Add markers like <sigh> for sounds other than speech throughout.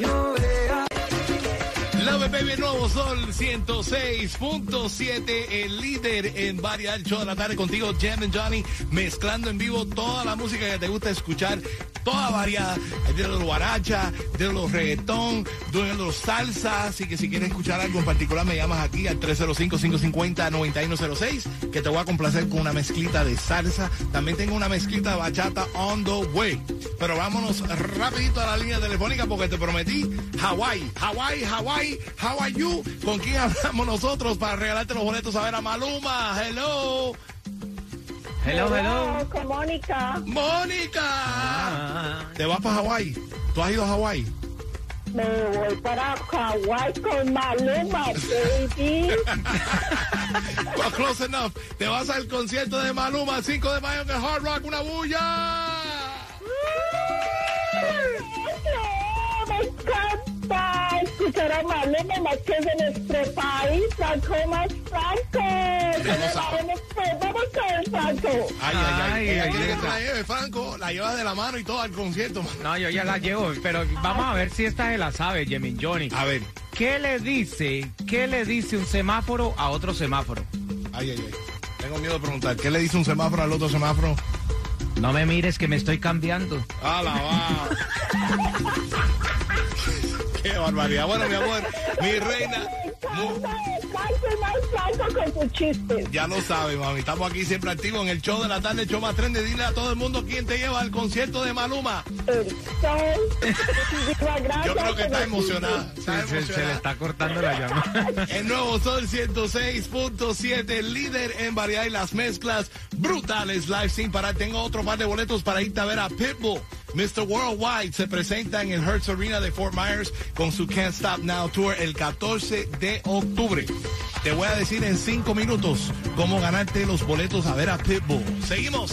Para que yo vea. Nuevo Sol 106.7, el líder en variar show de la tarde contigo, Jam and Johnny, mezclando en vivo toda la música que te gusta escuchar, toda variada, de los guaracha, de los reggaetón, de los salsa, así que si quieres escuchar algo en particular me llamas aquí al 305-550-9106, que te voy a complacer con una mezclita de salsa, también tengo una mezclita de bachata on the way, pero vámonos rapidito a la línea telefónica porque te prometí Hawaii, Hawaii, Hawaii, how ¿Con quién hablamos nosotros para regalarte los boletos a ver a Maluma? Hello. Hello, hello. con Mónica. Mónica. ¿Te vas para Hawaii? ¿Tú has ido a Hawaii? Me voy para Hawái con Maluma, baby. <laughs> Well, close enough. Te vas al concierto de Maluma el 5 de mayo en el Hard Rock. ¡Una bulla! me encanta escuchar a Maluma más que es de nuestro país, Franco más Franco. Vamos, a ver, Franco. Ay, ay, ay. Ay, Ella ay, quiere que la lleve, Franco. La llevas de la mano y todo al concierto. No, yo ya la llevo, pero vamos a ver si esta se la sabe, Jemin Johnny. A ver. ¿Qué le dice, qué le dice un semáforo a otro semáforo? Ay, ay, ay. Tengo miedo de preguntar. ¿Qué le dice un semáforo al otro semáforo? No me mires que me estoy cambiando. ¡A la va! <laughs> ¡Qué barbaridad! Bueno, mi amor, mi reina, con ya lo sabe, mami. Estamos aquí siempre activos en el show de la tarde, el show más trende. Dile a todo el mundo quién te lleva al concierto de Maluma. El sol. Yo creo que está emocionada. Está Se, se le está cortando la llama. <laughs> El nuevo Sol 106.7, líder en variedad y las mezclas brutales live sin parar. Tengo otro par de boletos para irte a ver a Pitbull. Mr. Worldwide se presenta en el Hertz Arena de Fort Myers con su Can't Stop Now Tour el 14 de octubre. Te voy a decir en cinco minutos cómo ganarte los boletos a ver a Pitbull. Seguimos.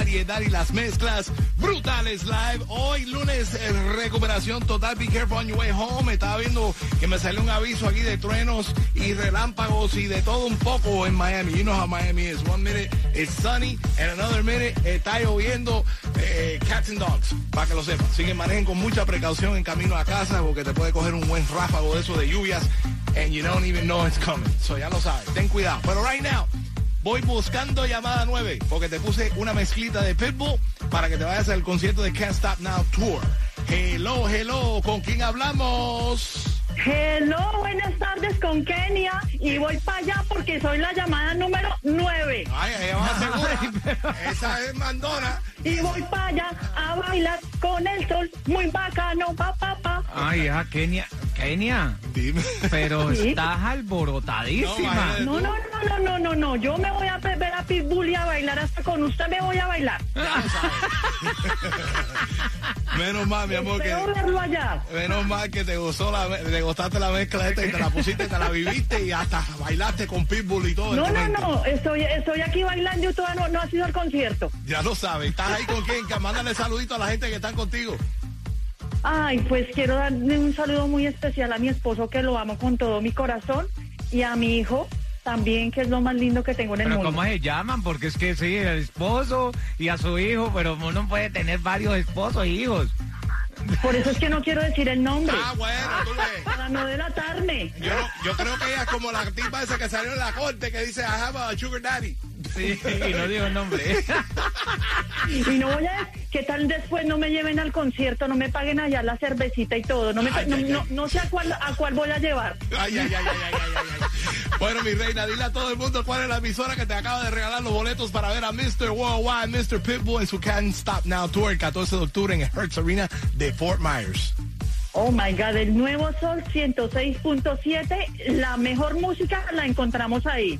variedad y las mezclas brutales live. Hoy lunes, eh, recuperación total. Be careful on your way home. Estaba viendo que me salió un aviso aquí de truenos y relámpagos y de todo un poco en Miami. You know how Miami is. One minute it's sunny and another minute está lloviendo eh, cats and dogs. Para que lo sepan. Así que manejen con mucha precaución en camino a casa porque te puede coger un buen ráfago de eso de lluvias and you don't even know it's coming. So ya lo sabes, ten cuidado. Pero right now, voy buscando llamada 9 porque te puse una mezclita de Pitbull para que te vayas al concierto de Can't Stop Now Tour. Hello, hello, ¿con quién hablamos? Hello, buenas tardes con Kenia y voy para allá porque soy la llamada número 9 Ay, ahí va segura. <laughs> Esa es Mandona. y voy para allá a bailar con el sol muy bacano, pa pa pa. Ay, ah, Kenia, Kenia, Dime. pero Sí. estás alborotadísima. No, no, no, no, no, no, no. Yo me voy a ver a Pitbull y a bailar hasta con usted me voy a bailar. <laughs> Menos mal, mi amor, Espero que... verlo allá. Menos mal que te gustó la, te gustaste la mezcla esta y te la pusiste, te la viviste y hasta bailaste con Pitbull y todo. No, no, no. Estoy, estoy aquí bailando y todavía no, no ha sido el concierto. Ya lo sabes. ¿Estás ahí con quién? Que mándale saludito a la gente que están contigo. Ay, pues quiero darle un saludo muy especial a mi esposo que lo amo con todo mi corazón y a mi hijo también, que es lo más lindo que tengo en el Pero mundo. ¿cómo se llaman? Porque es que sí, el esposo y a su hijo, pero uno puede tener varios esposos e hijos. Por eso es que no quiero decir el nombre. Ah, bueno, tú ves. Para no delatarme. Yo, yo creo que ella es como la tipa esa que salió en la corte que dice, I have a sugar daddy. Sí, y no digo el nombre. Y no voy a... ¿Qué tal después no me lleven al concierto, no me paguen allá la cervecita y todo? No, me, Ay, no, ay, no, ay. no sé a cuál, a cuál voy a llevar. Ay, ay, ay, ay, ay, ay, ay, ay. Bueno, mi reina, dile a todo el mundo cuál es la emisora que te acaba de regalar los boletos para ver a Mr. Worldwide, Mr. Pitbull en su Can't Stop Now Tour el 14 de octubre en el Hertz Arena de Fort Myers. Oh my God, el nuevo Sol 106.7, la mejor música la encontramos ahí.